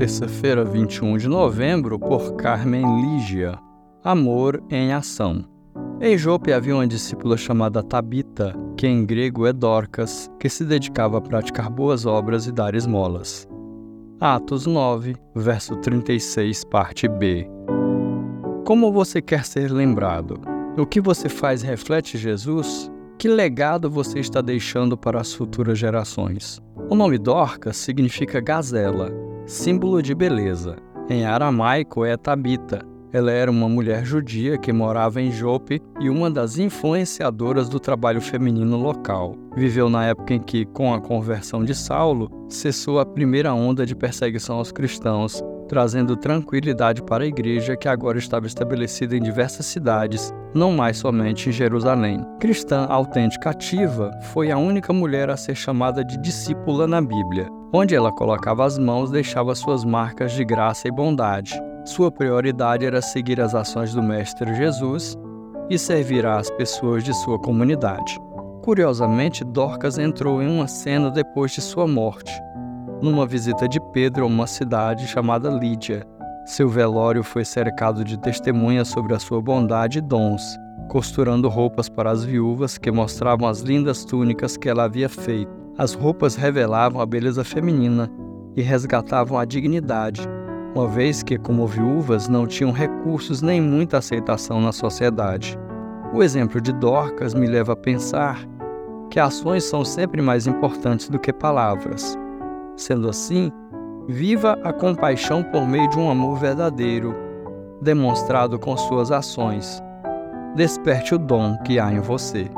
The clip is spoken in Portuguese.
terça-feira, 21 de novembro, por Carmen Lígia. Amor em ação. Em Jope havia uma discípula chamada Tabita, que em grego é Dorcas, que se dedicava a praticar boas obras e dar esmolas. Atos 9, verso 36, parte B. Como você quer ser lembrado? O que você faz reflete Jesus? Que legado você está deixando para as futuras gerações? O nome Dorcas significa gazela, símbolo de beleza. Em aramaico é Tabita. Ela era uma mulher judia que morava em Jope e uma das influenciadoras do trabalho feminino local. Viveu na época em que, com a conversão de Saulo, cessou a primeira onda de perseguição aos cristãos trazendo tranquilidade para a igreja que agora estava estabelecida em diversas cidades, não mais somente em Jerusalém. Cristã autêntica ativa, foi a única mulher a ser chamada de discípula na Bíblia. Onde ela colocava as mãos, deixava suas marcas de graça e bondade. Sua prioridade era seguir as ações do Mestre Jesus e servir às pessoas de sua comunidade. Curiosamente, Dorcas entrou em uma cena depois de sua morte, numa visita de Pedro a uma cidade chamada Lídia. Seu velório foi cercado de testemunhas sobre a sua bondade e dons, costurando roupas para as viúvas que mostravam as lindas túnicas que ela havia feito. As roupas revelavam a beleza feminina e resgatavam a dignidade, uma vez que, como viúvas, não tinham recursos nem muita aceitação na sociedade. O exemplo de Dorcas me leva a pensar que ações são sempre mais importantes do que palavras. Sendo assim, viva a compaixão por meio de um amor verdadeiro, demonstrado com suas ações. Desperte o dom que há em você.